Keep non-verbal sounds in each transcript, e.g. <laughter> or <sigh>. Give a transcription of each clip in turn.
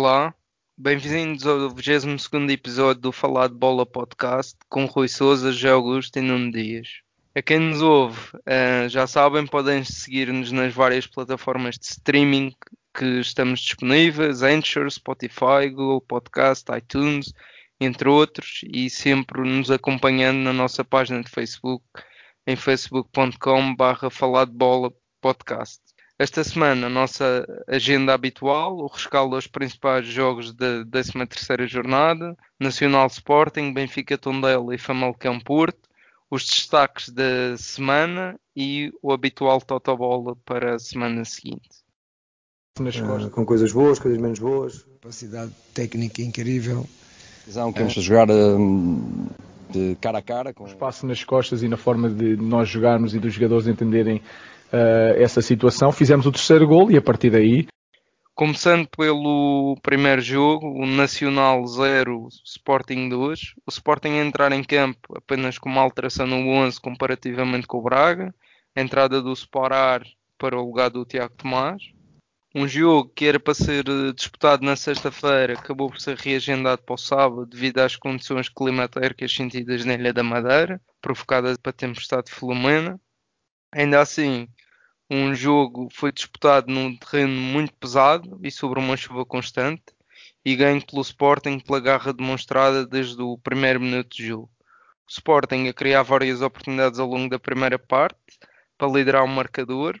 Olá, bem-vindos ao 22 episódio do Falar de Bola Podcast com Rui Souza, José Augusto e Nuno Dias. A quem nos ouve, uh, já sabem, podem seguir-nos nas várias plataformas de streaming que estamos disponíveis, Anchor, Spotify, Google Podcast, iTunes, entre outros, e sempre nos acompanhando na nossa página de Facebook, em facebook.com.br falar de bola podcast. Esta semana, a nossa agenda habitual, o rescaldo aos principais jogos da 13ª jornada, Nacional Sporting, Benfica Tondela e Famalicão Porto, os destaques da semana e o habitual Totobola para a semana seguinte. Uh, com coisas boas, coisas menos boas. Capacidade técnica incrível. Visão que vamos é. jogar uh, de cara a cara. Com... Espaço nas costas e na forma de nós jogarmos e dos jogadores entenderem uh, essa situação. Fizemos o terceiro gol e a partir daí. Começando pelo primeiro jogo, o Nacional 0, Sporting 2. O Sporting entrar em campo apenas com uma alteração no 11 comparativamente com o Braga. A entrada do Sporar para o lugar do Tiago Tomás. Um jogo que era para ser eh, disputado na sexta-feira acabou por ser reagendado para o sábado devido às condições climatéricas sentidas na Ilha da Madeira, provocadas pela tempestade Filomena. Ainda assim, um jogo foi disputado num terreno muito pesado e sobre uma chuva constante e ganho pelo Sporting pela garra demonstrada desde o primeiro minuto de jogo. O Sporting a criar várias oportunidades ao longo da primeira parte para liderar o marcador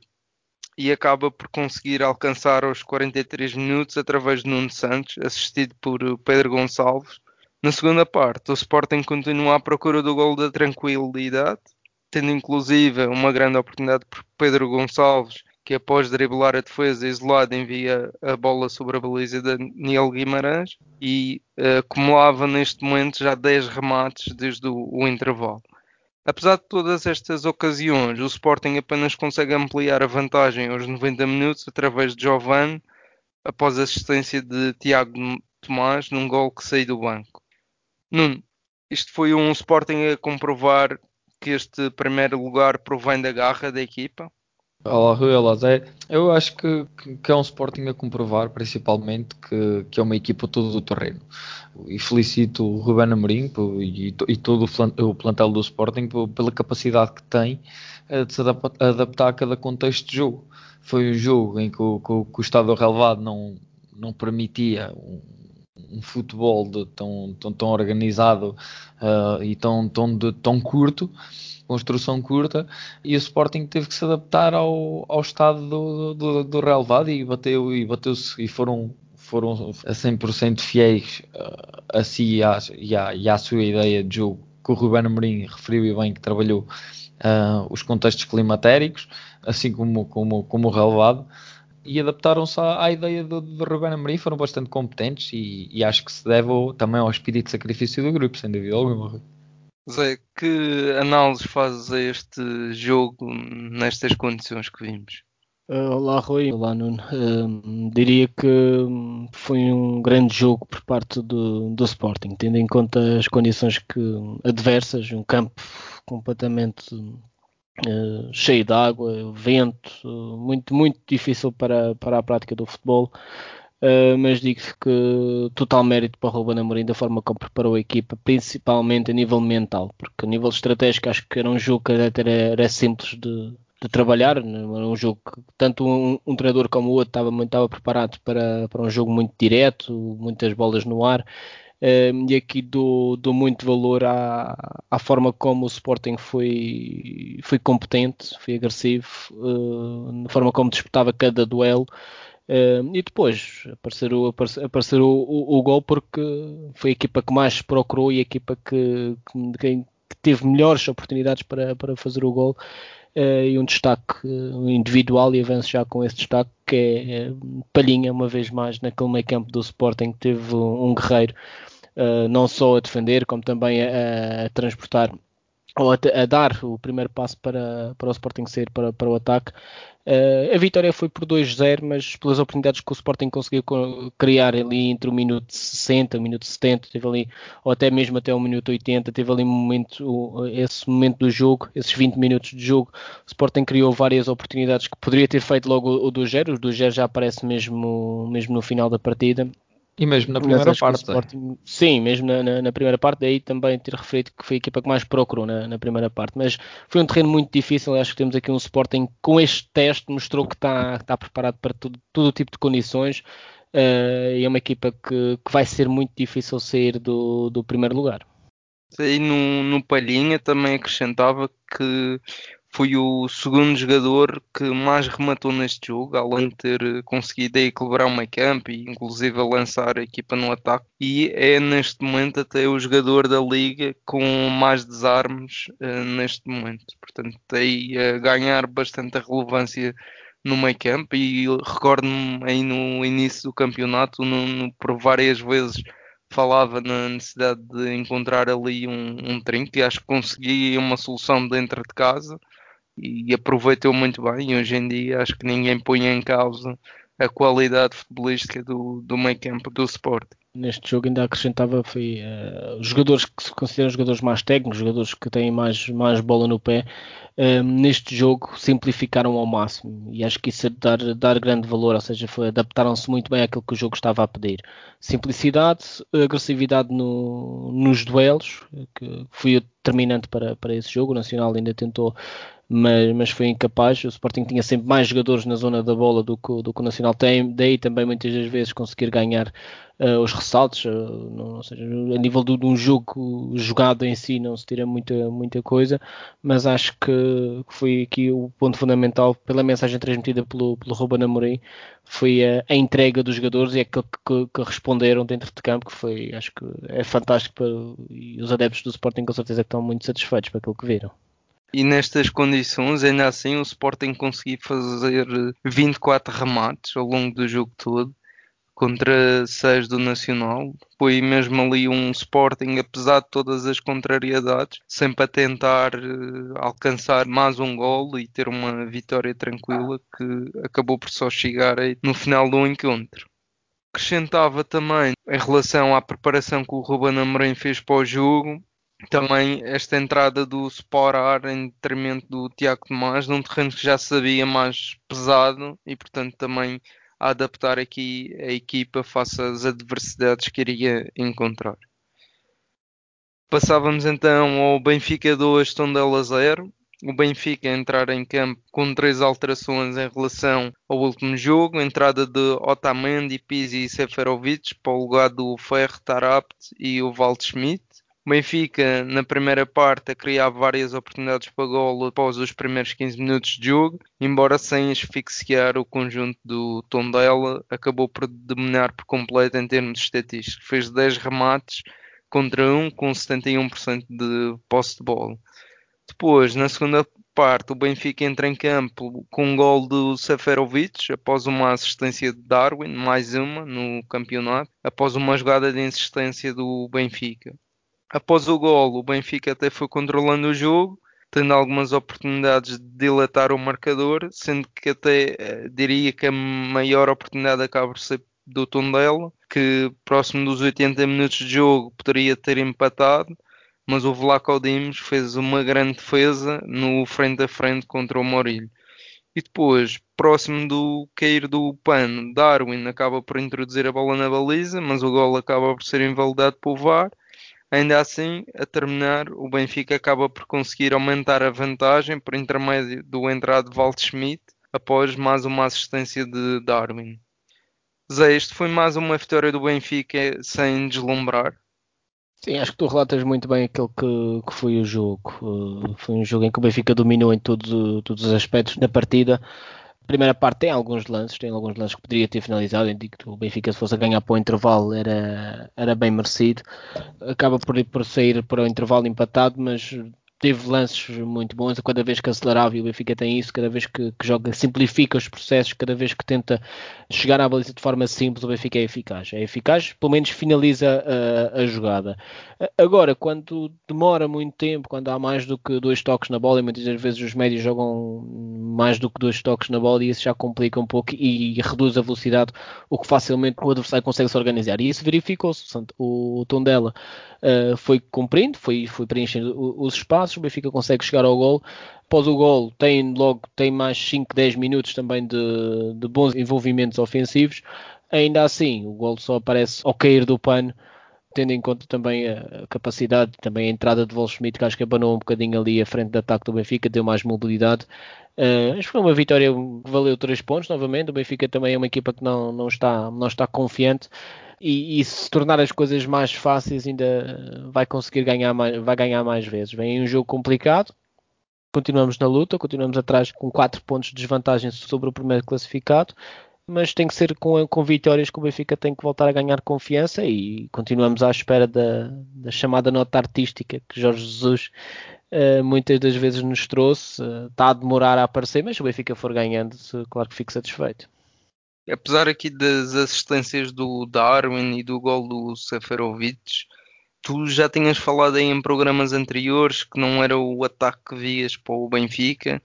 e acaba por conseguir alcançar aos 43 minutos através de Nuno Santos, assistido por Pedro Gonçalves. Na segunda parte, o Sporting continua à procura do gol da tranquilidade tendo inclusive uma grande oportunidade por Pedro Gonçalves, que após driblar a defesa isolada envia a bola sobre a baliza de Daniel Guimarães e uh, acumulava neste momento já 10 remates desde o, o intervalo. Apesar de todas estas ocasiões, o Sporting apenas consegue ampliar a vantagem aos 90 minutos através de Giovanni, após a assistência de Tiago Tomás num gol que saiu do banco. Nuno, isto foi um Sporting a comprovar que este primeiro lugar provém da garra da equipa? Olá Rui, olá Zé. Eu acho que, que, é um Sporting a comprovar, principalmente, que, que é uma equipa todo do terreno. E felicito o Ruben Amorim e, e todo o plantel do Sporting pela capacidade que tem eh, de se adaptar a cada contexto de jogo. Foi um jogo em que o, que o estado relevado não, não permitia um futebol tão, tão, tão organizado uh, e tão, tão, de, tão curto, construção curta, e o Sporting teve que se adaptar ao, ao estado do, do, do relevado e bateu e bateu-se e foram foram a 100% fiéis uh, a si e à, e, à, e à, sua ideia de jogo que o Ruben Amorim referiu e bem que trabalhou uh, os contextos climatéricos, assim como, como, como o relevado e adaptaram-se à, à, ideia do, do Ruben Amorim, foram bastante competentes e, e, acho que se deve também ao espírito de sacrifício do grupo, sem dúvida alguma. Zé, que análise fazes a este jogo nestas condições que vimos? Uh, olá Rui, olá Nuno. Uh, diria que foi um grande jogo por parte do, do Sporting, tendo em conta as condições que, adversas, um campo completamente Uh, cheio de água, vento, muito, muito difícil para, para a prática do futebol. Uh, mas digo que total mérito para o Ruben Amorim da forma como preparou a equipa, principalmente a nível mental, porque a nível estratégico acho que era um jogo que era, era simples de, de trabalhar, né? era um jogo que tanto um, um treinador como o outro estava, estava preparado para, para um jogo muito direto, muitas bolas no ar, e aqui dou, dou muito valor à, à, forma como o Sporting foi, foi competente, foi agressivo, uh, na forma como disputava cada duelo. E depois apareceu, apareceu, apareceu o, o, o, gol porque foi a equipa que mais procurou e a equipa que, que, que teve melhores oportunidades para, para fazer o gol. Uh, e um destaque uh, individual e avanço já com esse destaque que é uh, Palhinha, uma vez mais naquele meio campo do Sporting que teve um guerreiro uh, não só a defender, como também a, a transportar ou a, a, dar o primeiro passo para, para o Sporting sair para, para o ataque. Uh, a vitória foi por 2-0, mas pelas oportunidades que o Sporting conseguiu criar ali entre o minuto 60 e o minuto 70, teve ali, ou até mesmo até o minuto 80, teve ali um momento, esse momento do jogo, esses 20 minutos de jogo, o Sporting criou várias oportunidades que poderia ter feito logo o 2-0, o 2-0 já aparece mesmo, mesmo no final da partida, E mesmo na primeira parte. Sporting, sim, mesmo na, na, na, primeira parte, daí também ter referido que foi a equipa que mais procurou na, na, primeira parte. Mas foi um terreno muito difícil. Acho que temos aqui um Sporting com este teste mostrou que está, está preparado para tudo, todo o tipo de condições. Uh, e é uma equipa que, que vai ser muito difícil sair do, do primeiro lugar. E no, no Palhinha também acrescentava que foi o segundo jogador que mais rematou neste jogo, além de ter conseguido equilibrar o meio campo e inclusive lançar a equipa no ataque. E é neste momento até o jogador da liga com mais desarmes uh, neste momento. Portanto, tem a ganhar bastante relevância no meio campo e recordo-me aí no início do campeonato, no, no, por várias vezes falava na necessidade de encontrar ali um, um trinco e acho que consegui uma solução dentro de casa e aproveitou muito bem. E hoje em dia acho que ninguém põe em causa a qualidade futebolística do, do meio campo do Sport. Neste jogo ainda acrescentava foi uh, jogadores que se consideram jogadores mais técnicos, jogadores que têm mais, mais bola no pé, uh, neste jogo simplificaram ao máximo e acho que isso é dar, dar grande valor, ou seja, adaptaram-se muito bem àquilo que o jogo estava a pedir. Simplicidade, agressividade no, nos duelos, que foi determinante para, para esse jogo. O Nacional ainda tentou mas, mas foi incapaz. O Sporting tinha sempre mais jogadores na zona da bola do que, do que o Nacional tem, daí também muitas das vezes conseguir ganhar uh, os ressaltos. Uh, não, seja, a nível de, um jogo jogado em si não se tira muita, muita coisa, mas acho que foi aqui o ponto fundamental pela mensagem transmitida pelo, pelo Ruben Amorim foi a, a, entrega dos jogadores e aquilo que, que, que, responderam dentro de campo, que foi, acho que é fantástico para, e os adeptos do Sporting com certeza que estão muito satisfeitos por aquilo que viram. E nestas condições, ainda assim, o Sporting conseguiu fazer 24 remates ao longo do jogo todo contra 6 do Nacional. Foi mesmo ali um Sporting, apesar de todas as contrariedades, sempre a tentar uh, alcançar mais um gol e ter uma vitória tranquila que acabou por só chegar no final do encontro. Acrescentava também em relação à preparação que o Ruben Amorim fez para o jogo, também esta entrada do Sporar em detrimento do Tiago Tomás num terreno que já sabia mais pesado e portanto também a adaptar aqui a equipa face às adversidades que iria encontrar. Passávamos então ao Benfica 2, Tondela 0. O Benfica entrar em campo com três alterações em relação ao último jogo. Entrada de Otamendi, Pizzi e Seferovic para o lugar do Ferro, Tarapt e o Waldschmidt. O Benfica, na primeira parte, a criar várias oportunidades para golo após os primeiros 15 minutos de jogo, embora sem asfixiar o conjunto do Tondela, acabou por dominar por completo em termos estatísticos. Fez 10 remates contra 1, com 71% de posse de bola. Depois, na segunda parte, o Benfica entra em campo com um gol do Seferovic, após uma assistência de Darwin, mais uma no campeonato, após uma jogada de insistência do Benfica. Após o gol, o Benfica até foi controlando o jogo, tendo algumas oportunidades de dilatar o marcador, sendo que até eh, diria que a maior oportunidade acaba por ser do Tondela, que próximo dos 80 minutos de jogo poderia ter empatado, mas o Vlaco Dimos fez uma grande defesa no frente a frente contra o Morilho. E depois, próximo do cair do pano, Darwin acaba por introduzir a bola na baliza, mas o gol acaba por ser invalidado por VAR Ainda assim, a terminar, o Benfica acaba por conseguir aumentar a vantagem por intermédio do entrado de Waldschmidt após mais uma assistência de Darwin. Zé, isto foi mais uma vitória do Benfica sem deslumbrar. Sim, acho que tu relatas muito bem aquilo que, que foi o jogo. Uh, foi um jogo em que o Benfica dominou em todos, todos os aspectos da partida primeira parte tem alguns lances, tem alguns lances que poderia ter finalizado. Eu que o Benfica, se fosse a ganhar para o intervalo, era, era bem merecido. Acaba por, por sair para o intervalo empatado, mas teve lances muito bons. Cada vez que acelerava, e o Benfica tem isso, cada vez que, que, joga, simplifica os processos, cada vez que tenta chegar à baliza de forma simples, o Benfica é eficaz. É eficaz, pelo menos finaliza a, a jogada. Agora, quando demora muito tempo, quando há mais do que dois toques na bola, e muitas vezes os médios jogam mais do que dois toques na bola, e isso já complica um pouco e, e reduz a velocidade, o que facilmente o adversário consegue se organizar. E isso verificou-se. O tom dela uh, foi cumprindo, foi, foi preenchendo os espaços o Benfica consegue chegar ao gol. Após o gol, tem logo tem mais 5, 10 minutos também de, de bons envolvimentos ofensivos. Ainda assim, o gol só aparece ao cair do pano, tendo em conta também a capacidade, também a entrada de Volschmidt, que acho que abanou um bocadinho ali a frente de ataque do Benfica, deu mais mobilidade. Uh, acho que foi uma vitória que valeu três pontos novamente. O Benfica também é uma equipa que não, não, está, não está confiante. E, e, se tornar as coisas mais fáceis ainda vai conseguir ganhar mais, vai ganhar mais vezes. Vem um jogo complicado, continuamos na luta, continuamos atrás com 4 pontos de desvantagem sobre o primeiro classificado, mas tem que ser com, com vitórias que o Benfica tem que voltar a ganhar confiança e continuamos à espera da, da chamada nota artística que Jorge Jesus uh, muitas das vezes nos trouxe. Uh, está a demorar a aparecer, mas se o Benfica for ganhando, claro que fico satisfeito. Apesar aqui das assistências do Darwin e do gol do Seferovic, tu já tinhas falado aí em programas anteriores que não era o ataque que vias para o Benfica.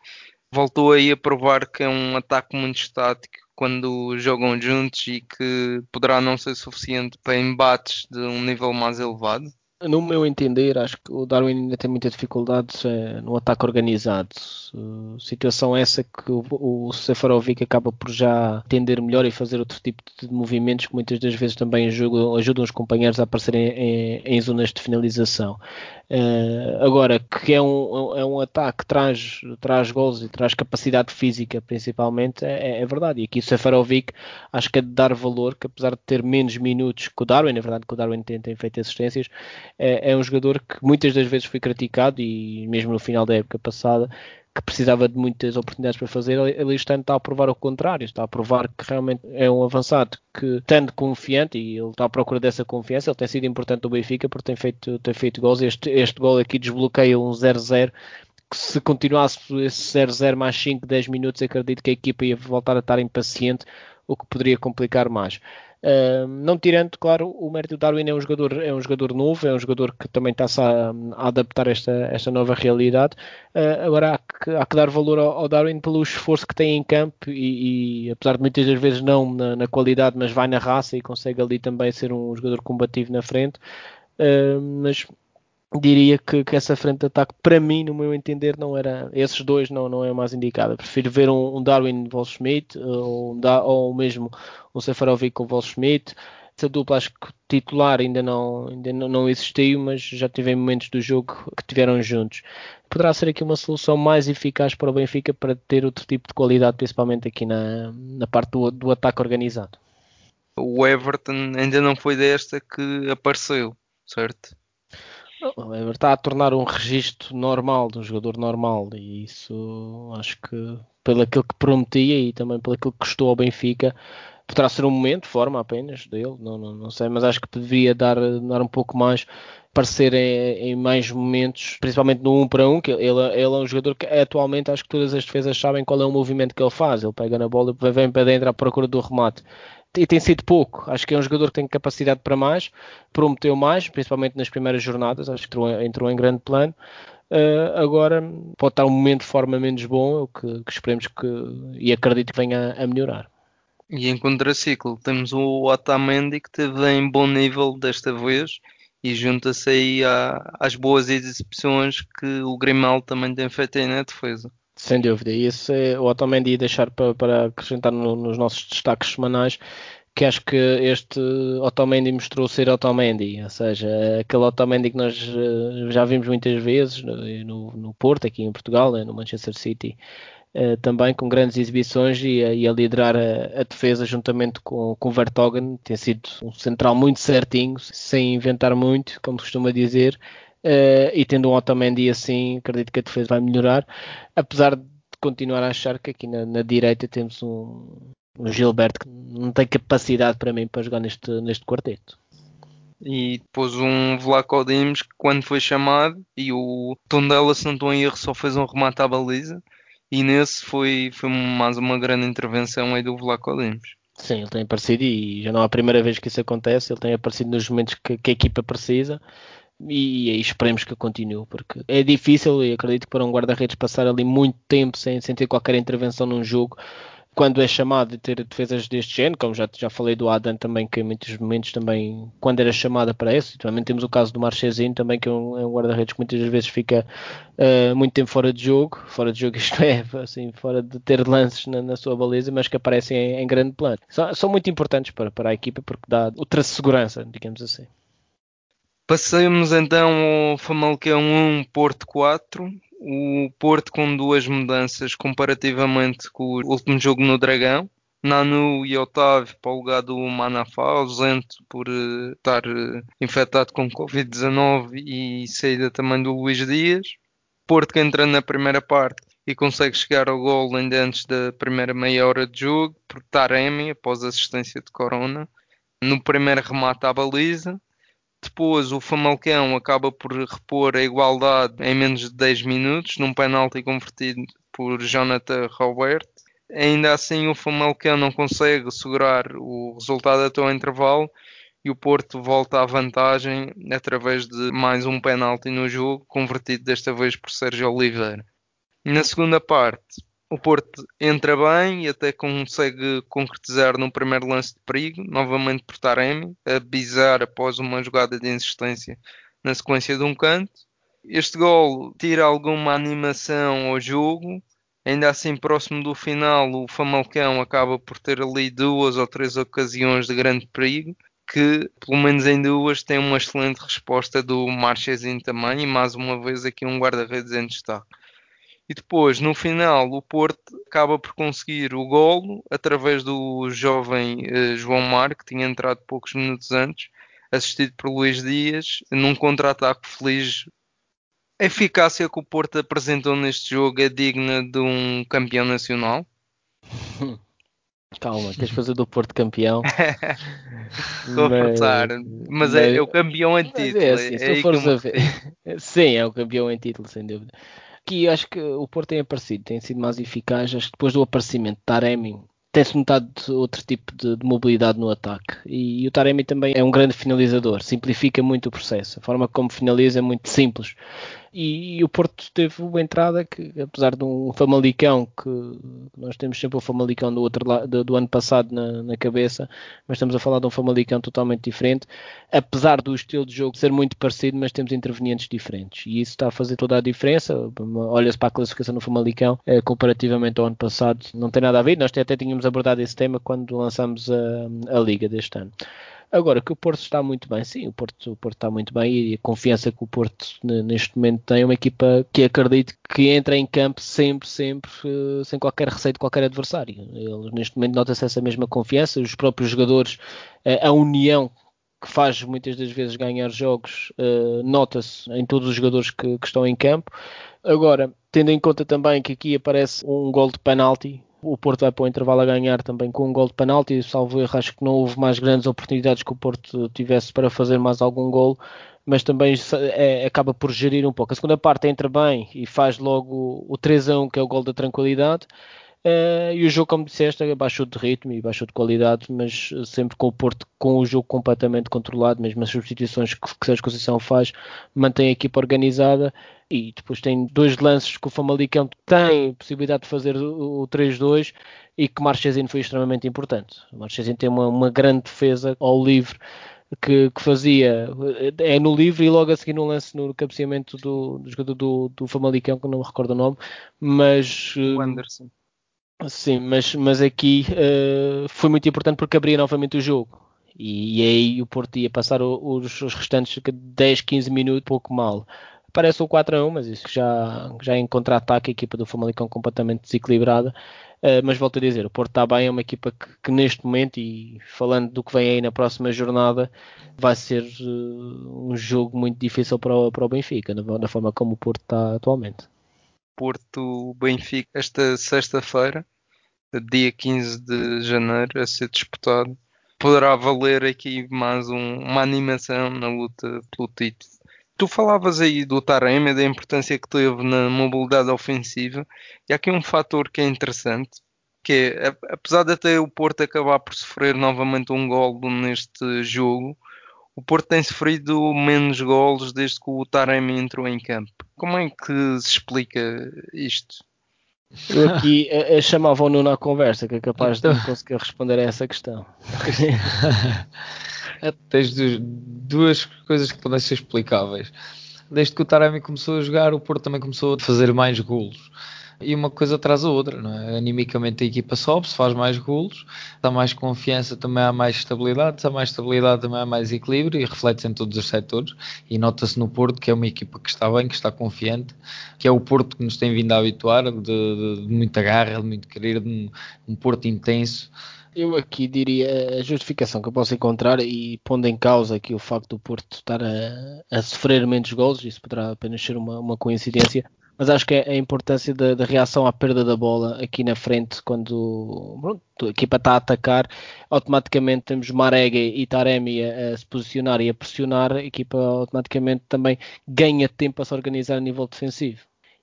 Voltou aí a provar que é um ataque muito estático quando jogam juntos e que poderá não ser suficiente para embates de um nível mais elevado? No meu entender, acho que o Darwin ainda tem muita dificuldade é, no ataque organizado. Uh, situação essa que o, o Sefarovic acaba por já entender melhor e fazer outro tipo de movimentos que muitas das vezes também ajudam, ajudam os companheiros a aparecerem em, em zonas de finalização. Uh, agora, que é um, é um ataque que traz, traz gols e traz capacidade física, principalmente, é, é verdade. E aqui o Sefarovic acho que é de dar valor, que apesar de ter menos minutos que o Darwin, é verdade que o Darwin tem, tem feito assistências, é, é um jogador que muitas das vezes foi criticado e mesmo no final da época passada que precisava de muitas oportunidades para fazer, ele está a provar o contrário, está a provar que realmente é um avançado que, estando confiante, e ele está à procura dessa confiança, ele tem sido importante no Benfica porque tem feito, tem feito gols, este, este gol aqui desbloqueia um 0-0 que se continuasse esse 0-0 mais 5, 10 minutos, acredito que a equipa ia voltar a estar impaciente, o que poderia complicar mais. Não tirando, claro, o mérito do Darwin é um jogador, é um jogador novo, é um jogador que também está-se a, a, adaptar esta, esta nova realidade. Uh, agora há que, há que, dar valor ao, ao, Darwin pelo esforço que tem em campo e, e apesar de muitas das vezes não na, na, qualidade, mas vai na raça e consegue ali também ser um jogador combativo na frente. Uh, mas diria que, que, essa frente de ataque, para mim, no meu entender, não era. Esses dois não, não é mais indicada. Prefiro ver um, um Darwin Volschmidt ou, um, ou mesmo um Sefarovic com Volschmidt. Essa dupla acho que titular ainda não, ainda não, não existiu, mas já tive momentos do jogo que tiveram juntos. Poderá ser aqui uma solução mais eficaz para o Benfica para ter outro tipo de qualidade, principalmente aqui na, na parte do, do ataque organizado. O Everton ainda não foi desta que apareceu, certo? Está a tornar um registro normal de um jogador normal e isso acho que pelo aquilo que prometia e também pelo aquilo que custou ao Benfica poderá ser um momento, forma apenas dele, não, não, não sei, mas acho que deveria dar, dar um pouco mais aparecer em, em, mais momentos, principalmente no 1 um para 1, um, que ele, ele, é um jogador que atualmente acho que todas as defesas sabem qual é o movimento que ele faz. Ele pega na bola e vem para dentro à procura do remate e tem sido pouco. Acho que é um jogador que tem capacidade para mais, prometeu mais, principalmente nas primeiras jornadas, acho que entrou, entrou em grande plano. Uh, agora pode estar um momento de forma menos bom, que, que esperemos que e acredito que venha a, a melhorar. E em contraciclo temos o Otamendi que teve em bom nível desta vez e junta-se aí à, às boas exibições que o Grimaldo também tem feito aí na defesa. Sem dúvida, e é o Otamendi deixar para, para acrescentar no, nos nossos destaques semanais que acho que este Otamendi mostrou ser Otamendi, ou seja, aquele Otamendi que nós eh, já vimos muitas vezes no, no Porto, aqui em Portugal, né, no Manchester City, eh, também com grandes exibições e a, e a liderar a, a, defesa juntamente com, com o Vertogen, tem sido um central muito certinho, sem inventar muito, como costuma dizer, Uh, e tendo um Otamendi assim, acredito que a defesa vai melhorar, apesar de continuar a achar que aqui na, na direita temos um, um, Gilberto que não tem capacidade para mim para jogar neste, neste quarteto. E depois um Vlaco Dimes que quando foi chamado e o Tondela, se não estou em erro, só fez um remate à baliza e nesse foi, foi mais uma grande intervenção aí do Vlaco Dimes. Sim, ele tem aparecido e já não é a primeira vez que isso acontece, ele tem aparecido nos momentos que, que a equipa precisa e, e esperemos que continue, porque é difícil e acredito que para um guarda-redes passar ali muito tempo sem, sem ter qualquer intervenção num jogo quando é chamado de ter defesas deste género, como já, já falei do Adam também, que em muitos momentos também, quando era chamada para isso, também temos o caso do Marchezinho também, que é um, é um guarda-redes que muitas vezes fica uh, muito tempo fora de jogo, fora de jogo <laughs> isto é, assim, fora de ter lances na, na sua baliza, mas que aparecem em, em grande plano. São, são, muito importantes para, para a equipa porque dá outra segurança, digamos assim. Passemos então ao Famalicão 1, Porto 4 o Porto com duas mudanças comparativamente com o último jogo no Dragão. Nanu e Otávio para o lugar do Manafá, ausente por uh, estar uh, infectado com Covid-19 e saída também do Luís Dias. Porto que entra na primeira parte e consegue chegar ao gol ainda antes da primeira meia hora de jogo por Taremi após assistência de Corona. No primeiro remate à baliza depois o Famalicão acaba por repor a igualdade em menos de 10 minutos, num penalti convertido por Jonathan Robert. Ainda assim o Famalicão não consegue segurar o resultado até o intervalo e o Porto volta à vantagem através de mais um penalti no jogo, convertido desta vez por Sérgio Oliveira. Na segunda parte, o Porto entra bem e até consegue concretizar no primeiro lance de perigo, novamente por Taremi, a bizar após uma jogada de insistência na sequência de um canto. Este gol tira alguma animação ao jogo, ainda assim próximo do final o Famalicão acaba por ter ali duas ou três ocasiões de grande perigo, que pelo menos em duas tem uma excelente resposta do Marchezinho também e mais uma vez aqui um guarda-redes em destaque. E depois, no final, o Porto acaba por conseguir o golo através do jovem uh, João Mar, que tinha entrado poucos minutos antes, assistido por Luís Dias, num contra-ataque feliz. A eficácia que o Porto apresentou neste jogo é digna de um campeão nacional. <laughs> Calma, queres fazer do Porto campeão? <laughs> Estou mas, a forçar, mas, mas é, é, o campeão em título. É assim, é ver. <laughs> Sim, é o campeão em título, sem dúvida. Aqui acho que o Porto tem aparecido, tem sido mais eficaz. Acho que depois do aparecimento de Taremi, tem-se notado outro tipo de, de, mobilidade no ataque. E, e, o Taremi também é um grande finalizador, simplifica muito o processo. A forma como finaliza é muito simples. E, e, o Porto teve uma entrada que, apesar de um Famalicão, que nós temos sempre o Famalicão do, outro lado, do ano passado na, na, cabeça, mas estamos a falar de um Famalicão totalmente diferente, apesar do estilo de jogo ser muito parecido, mas temos intervenientes diferentes. E isso está a fazer toda a diferença. Olha-se para a classificação do Famalicão, eh, comparativamente ao ano passado, não tem nada a ver. Nós até tínhamos abordado esse tema quando lançamos a, a Liga deste ano. Agora, que o Porto está muito bem, sim, o Porto, o Porto está muito bem e a confiança que o Porto neste momento tem é uma equipa que acredito que entra em campo sempre, sempre, eh, sem qualquer receio de qualquer adversário. Neste momento nota-se essa mesma confiança, os próprios jogadores, eh, a união que faz muitas das vezes ganhar jogos, eh, nota-se em todos os jogadores que, que estão em campo. Agora, tendo em conta também que aqui aparece um gol de penalti, o Porto vai para o intervalo a ganhar também com um gol de penalti. Salvo erro, acho que não houve mais grandes oportunidades que o Porto tivesse para fazer mais algum gol, mas também é, acaba por gerir um pouco. A segunda parte entra bem e faz logo o 3 a 1, que é o gol da tranquilidade. Uh, e o jogo, como disseste, baixou de ritmo e baixou de qualidade, mas sempre com o Porto com o jogo completamente controlado, mesmo as substituições que, que a Conceição faz, mantém a equipa organizada e depois tem dois lances que o Famalicão tem possibilidade de fazer o 3-2 e que o Marchesino foi extremamente importante. O Marchesino tem uma, uma grande defesa ao livre que, que, fazia é no livre e logo a seguir no lance no cabeceamento do, do jogador do, do Famalicão, que não me recordo o nome, mas o Anderson. Sim, mas, mas aqui uh, foi muito importante porque abria novamente o jogo. E, e aí o Porto ia passar os, os restantes 10, 15 minutos pouco mal. Parece o 4 a 1, mas isso já, já em contra-ataque, a equipa do Famalicão completamente desequilibrada. Uh, mas volto a dizer, o Porto está bem, é uma equipa que, que, neste momento, e falando do que vem aí na próxima jornada, vai ser uh, um jogo muito difícil para o, para o Benfica, na, na forma como o Porto está atualmente. Porto-Benfica, esta sexta-feira, dia 15 de janeiro, a ser disputado, poderá valer aqui mais um, uma animação na luta pelo título. Tu falavas aí do Taremi, da importância que teve na mobilidade ofensiva, e há aqui um fator que é interessante, que é, apesar de até o Porto acabar por sofrer novamente um gol neste jogo, o Porto tem sofrido menos golos desde que o Taremi entrou em campo. Como é que se explica isto? Eu aqui a, a chamava o Nuno à conversa, que é capaz de então... conseguir responder a essa questão. <laughs> Tens duas coisas que podem ser explicáveis. Desde que o Taremi começou a jogar, o Porto também começou a fazer mais golos e uma coisa traz a outra, não é? Animicamente a equipa sobe, se faz mais golos, dá mais confiança, também há mais estabilidade, se há mais estabilidade também há mais equilíbrio e reflete-se em todos os setores e nota-se no Porto que é uma equipa que está bem, que está confiante, que é o Porto que nos tem vindo a habituar, de, de, de muita garra, de muito querer, de um, um Porto intenso. Eu aqui diria a justificação que eu posso encontrar e pondo em causa aqui o facto do Porto estar a, a sofrer menos gols, isso poderá apenas ser uma, uma coincidência, mas acho que é a importância da, da, reação à perda da bola aqui na frente, quando pronto, a equipa está a atacar, automaticamente temos Marega e Taremi a, a, se posicionar e a pressionar, a equipa automaticamente também ganha tempo a se organizar a nível defensivo.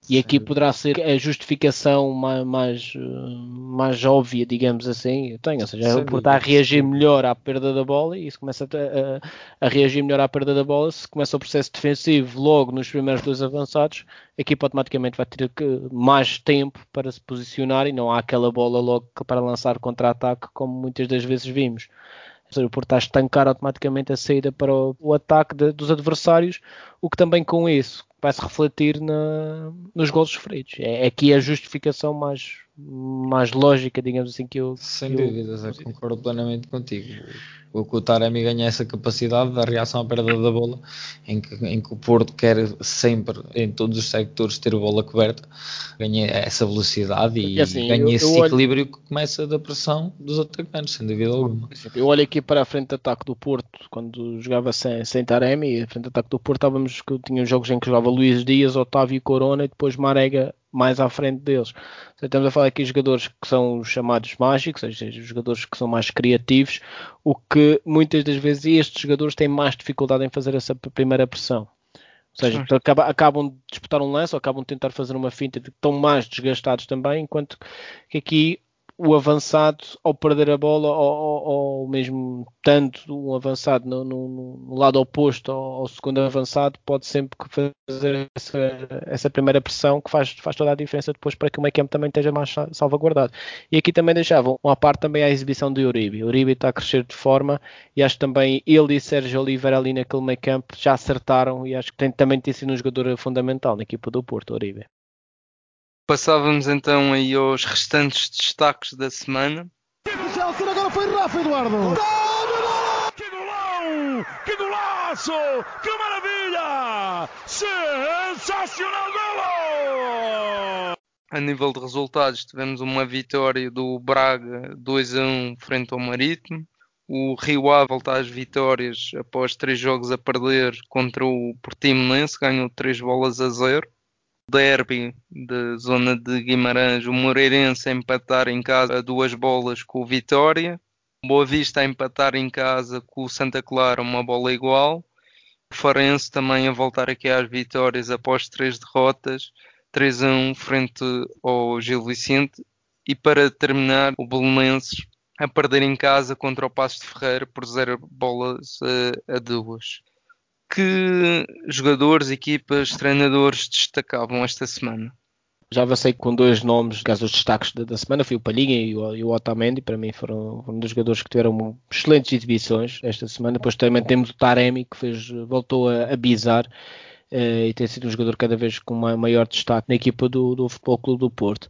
E aqui poderá ser a justificação mais, mais, mais óbvia, digamos assim. Eu tenho, ou seja, Sem por estar a reagir melhor à perda da bola e isso começa a, a, a, reagir melhor à perda da bola. Se começa o processo defensivo logo nos primeiros dois avançados, a equipa automaticamente vai ter mais tempo para se posicionar e não há aquela bola logo para lançar contra-ataque, como muitas das vezes vimos. Ou seja, por estar a estancar automaticamente a saída para o, o ataque de, dos adversários, o que também com isso vai se refletir na, nos gols sofridos. É, aqui a justificação mais, mais lógica, digamos assim, que eu. Sem dúvidas, eu concordo plenamente contigo. O que o Taremi ganha essa capacidade da reação à perda da bola, em que, em que o Porto quer sempre, em todos os sectores, ter a bola coberta, ganha essa velocidade e, e assim, ganha eu, esse eu equilíbrio olho... que começa da pressão dos atacantes, sem dúvida alguma. Eu olho aqui para a frente de ataque do Porto, quando jogava sem, sem Taremi, a frente de ataque do Porto, estávamos que tinha jogos em que jogava Luís Dias, Otávio Corona e depois Marega mais à frente deles. Estamos a falar aqui de jogadores que são os chamados mágicos, ou seja, jogadores que são mais criativos, o que muitas das vezes estes jogadores têm mais dificuldade em fazer essa primeira pressão. Ou seja, acabam de disputar um lance ou acabam de tentar fazer uma finta, estão mais desgastados também, enquanto que aqui o avançado ao perder a bola ou, ou, ou mesmo tanto um avançado no, no, no lado oposto ao, ao, segundo avançado pode sempre fazer essa, essa, primeira pressão que faz, faz toda a diferença depois para que o meio campo também esteja mais salvaguardado. E aqui também deixavam uma parte também a exibição de Uribe. Uribe está a crescer de forma e acho também ele e Sérgio Oliveira ali naquele meio campo já acertaram e acho que tem, também tem sido um jogador fundamental na equipa do Porto, Uribe. Passávamos então aí aos restantes destaques da semana. agora foi Rafa Eduardo. Que golão! Que golaço! Que maravilha! Sensacional golo! A nível de resultados, tivemos uma vitória do Braga 2 a 1 frente ao Marítimo. O Rio Ave volta às vitórias após três jogos a perder contra o Portimonense, ganhou três bolas a zero derby da zona de Guimarães, o Moreirense a empatar em casa a duas bolas com o Vitória, o Boa Vista a empatar em casa com o Santa Clara uma bola igual, o Farense também a voltar aqui às vitórias após três derrotas, 3 a 1 frente ao Gil Vicente. E para terminar o Belenenses a perder em casa contra o Passo de Ferreira por zero bolas a, a duas que jogadores, equipas, treinadores destacavam esta semana? Já avancei com dois nomes, caso os destaques da, da, semana, foi o Palhinha e o, e o Otamendi, para mim foram, um dos jogadores que tiveram excelentes exibições esta semana. Depois também temos o Taremi, que fez, voltou a, a bizar e tem sido um jogador cada vez com maior destaque na equipa do, do Futebol Clube do Porto.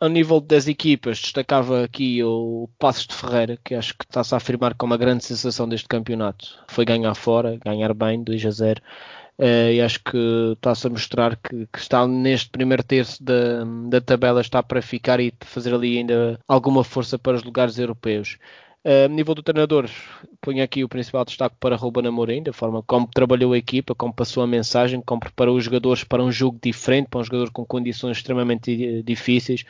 Ao nível das equipas, destacava aqui o Passos de Ferreira, que acho que está-se a afirmar como uma grande sensação deste campeonato. Foi ganhar fora, ganhar bem, 2 a 0. Uh, eh, e acho que está-se a mostrar que, que, está neste primeiro terço da, da tabela, está para ficar e fazer ali ainda alguma força para os lugares europeus. Uh, nível do treinador, ponho aqui o principal destaque para Ruben Amorim, da forma como trabalhou a equipa, como passou a mensagem, como preparou os jogadores para um jogo diferente, para um jogador com condições extremamente difíceis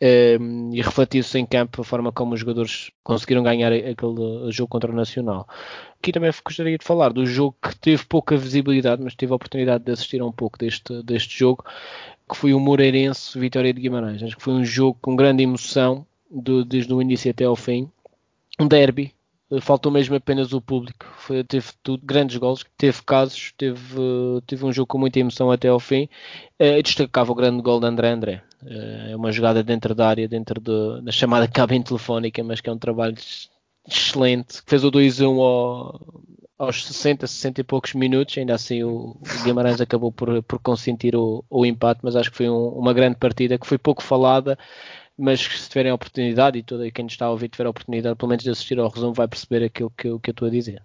uh, e refletiu-se em campo a forma como os jogadores conseguiram ganhar aquele jogo contra o Nacional. Aqui também gostaria de falar do jogo que teve pouca visibilidade, mas tive a oportunidade de assistir a um pouco deste, deste jogo, que foi o Moreirense Vitória de Guimarães. Acho que foi um jogo com grande emoção, do, desde o início até ao fim um derby faltou mesmo apenas o público. Foi, teve tudo, grandes gols, teve casos, teve, teve um jogo com muita emoção até ao fim. Uh, destacava o grande gol de André André. É uma jogada dentro da área, dentro de, da chamada cabine telefónica, mas que é um trabalho excelente. Fez o 2-1 ao, aos 60, 60 e poucos minutos. Ainda assim, o, Guimarães acabou por, por consentir o, o empate, mas acho que foi um, uma grande partida que foi pouco falada mas se tiverem a oportunidade e todo quem está a ouvir tiver a oportunidade pelo menos de assistir ao resumo vai perceber aquilo que que eu estou a dizer.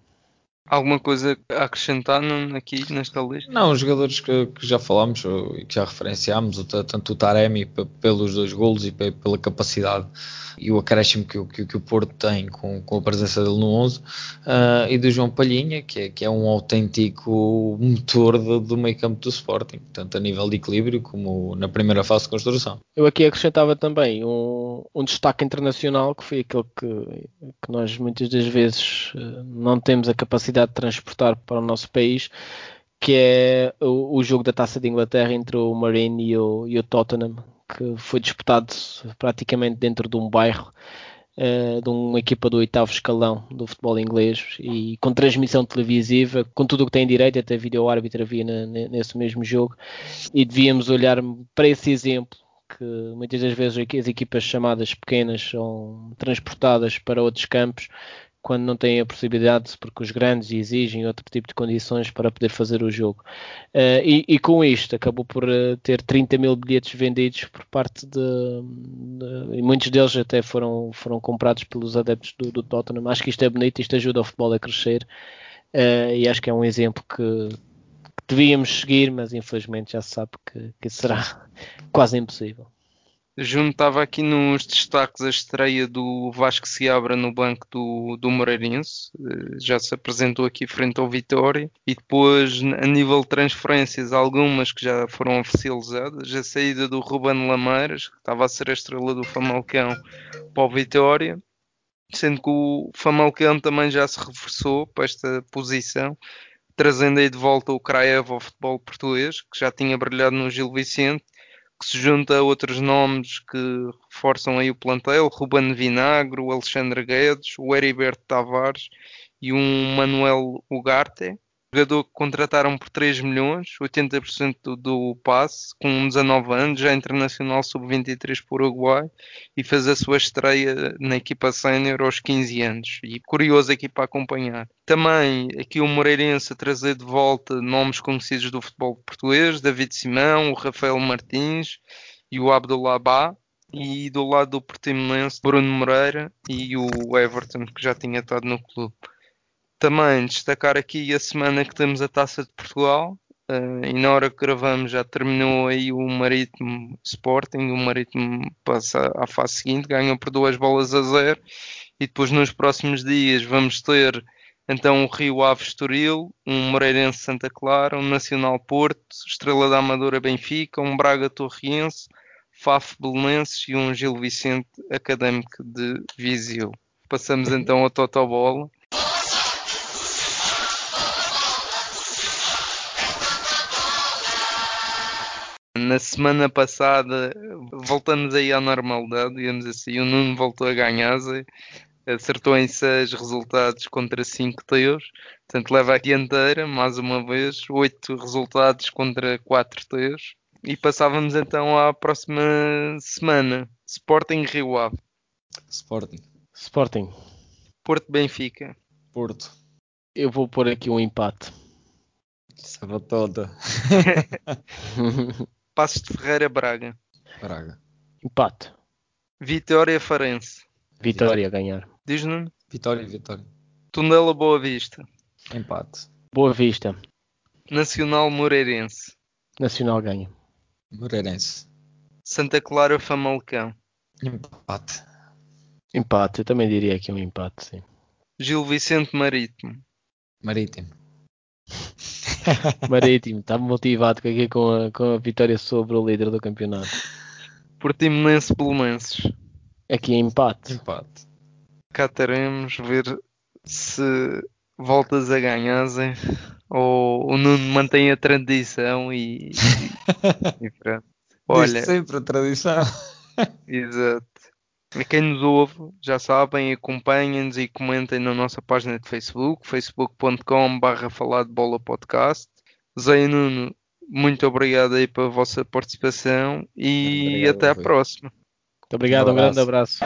Alguma coisa a acrescentar aqui nesta lista? Não, os jogadores que, que já falámos e que já referenciámos, tanto o Taremi pelos dois golos e pela capacidade e o acréscimo que, que, que o Porto tem com, com, a presença dele no 11, uh, e do João Palhinha, que é, que é um autêntico motor do, do meio campo do Sporting, tanto a nível de equilíbrio como na primeira fase de construção. Eu aqui acrescentava também um, um destaque internacional, que foi aquele que, que nós muitas das vezes uh, não temos a capacidade de transportar para o nosso país, que é o, o, jogo da Taça de Inglaterra entre o Marine e o, e o Tottenham, que foi disputado praticamente dentro de um bairro uh, de uma equipa do oitavo escalão do futebol inglês e com transmissão televisiva, com tudo o que tem direito, até vídeo árbitro havia nesse mesmo jogo, e devíamos olhar para esse exemplo que muitas das vezes as equipas chamadas pequenas são transportadas para outros campos quando não têm a possibilidade, porque os grandes exigem outro tipo de condições para poder fazer o jogo. Uh, e, e, com isto acabou por uh, ter 30 mil bilhetes vendidos por parte de, de, e muitos deles até foram, foram comprados pelos adeptos do, do Tottenham. Acho que isto é bonito, isto ajuda o futebol a crescer uh, e acho que é um exemplo que, que devíamos seguir, mas infelizmente já se sabe que, que será <laughs> quase impossível. Juntava aqui nos destaques a estreia do Vasco Seabra no banco do, do Moreirense, eh, já se apresentou aqui frente ao Vitória, e depois a nível de transferências, algumas que já foram oficializadas, a saída do Ruben Lameiras, que estava a ser a estrela do Famalicão para o Vitória, sendo que o Famalicão também já se reforçou para esta posição, trazendo aí de volta o Kraev ao futebol português, que já tinha brilhado no Gil Vicente, que se junta a outros nomes que reforçam aí o plantel, Ruben Vinagre, o Alexandre Guedes, o Heriberto Tavares e um Manuel Ugarte jogador que contrataram por 3 milhões, 80% do, do passe, com 19 anos, já internacional sub-23 por Uruguai e fez a sua estreia na equipa sénior aos 15 anos. E curioso aqui para acompanhar. Também aqui o Moreirense a trazer de volta nomes conhecidos do futebol português, David Simão, o Rafael Martins e o Abdullah Ba. E do lado do Portimonense, Bruno Moreira e o Everton, que já tinha estado no clube. Também destacar aqui a semana que temos a Taça de Portugal. Uh, e na hora que gravamos já terminou aí o Marítimo Sporting. O Marítimo passa à fase seguinte, ganhou por duas bolas a zero. E depois nos próximos dias vamos ter então o Rio Ave Estoril, um Moreirense Santa Clara, um Nacional Porto, Estrela da Amadora Benfica, um Braga Torriense, Faf Belenenses e um Gil Vicente Académico de Viseu. Passamos então ao Totobola. Na semana passada voltamos aí à normalidade, digamos assim. O Nuno voltou a ganhar, acertou em 6 resultados contra 5 teus, portanto leva a dianteira mais uma vez, 8 resultados contra 4 teus. E passávamos então à próxima semana: Sporting Rio Ave, Sporting, Sporting, Porto Benfica, Porto. Eu vou pôr aqui um empate. Sabatota. <laughs> <laughs> Passos de Ferreira Braga. Braga. Empate. Vitória Farense. Vitória a ganhar. Diz Nuno? Vitória, Vitória. Tondela Boa Vista. Empate. Boa Vista. Nacional Moreirense. Nacional ganha. Moreirense. Santa Clara Famalicão. Empate. Empate, eu também diria que é um empate, sim. Gil Vicente Marítimo. Marítimo. Marítimo, está motivado aqui com a, com a vitória sobre o líder do campeonato. Portimonense Belenenses. Aqui é empate. Empate. Cá teremos ver se voltas a ganhar ou o Nuno mantém a tradição e, e, e <laughs> pronto. Olha, sempre a tradição. Exato. A quem nos ouve, já sabem, acompanhem-nos e comentem na nossa página de Facebook, facebook.com.br falar de bola podcast. Zé Nuno, muito obrigado aí pela vossa participação e obrigado, até à próxima. Muito obrigado, um, um grande abraço.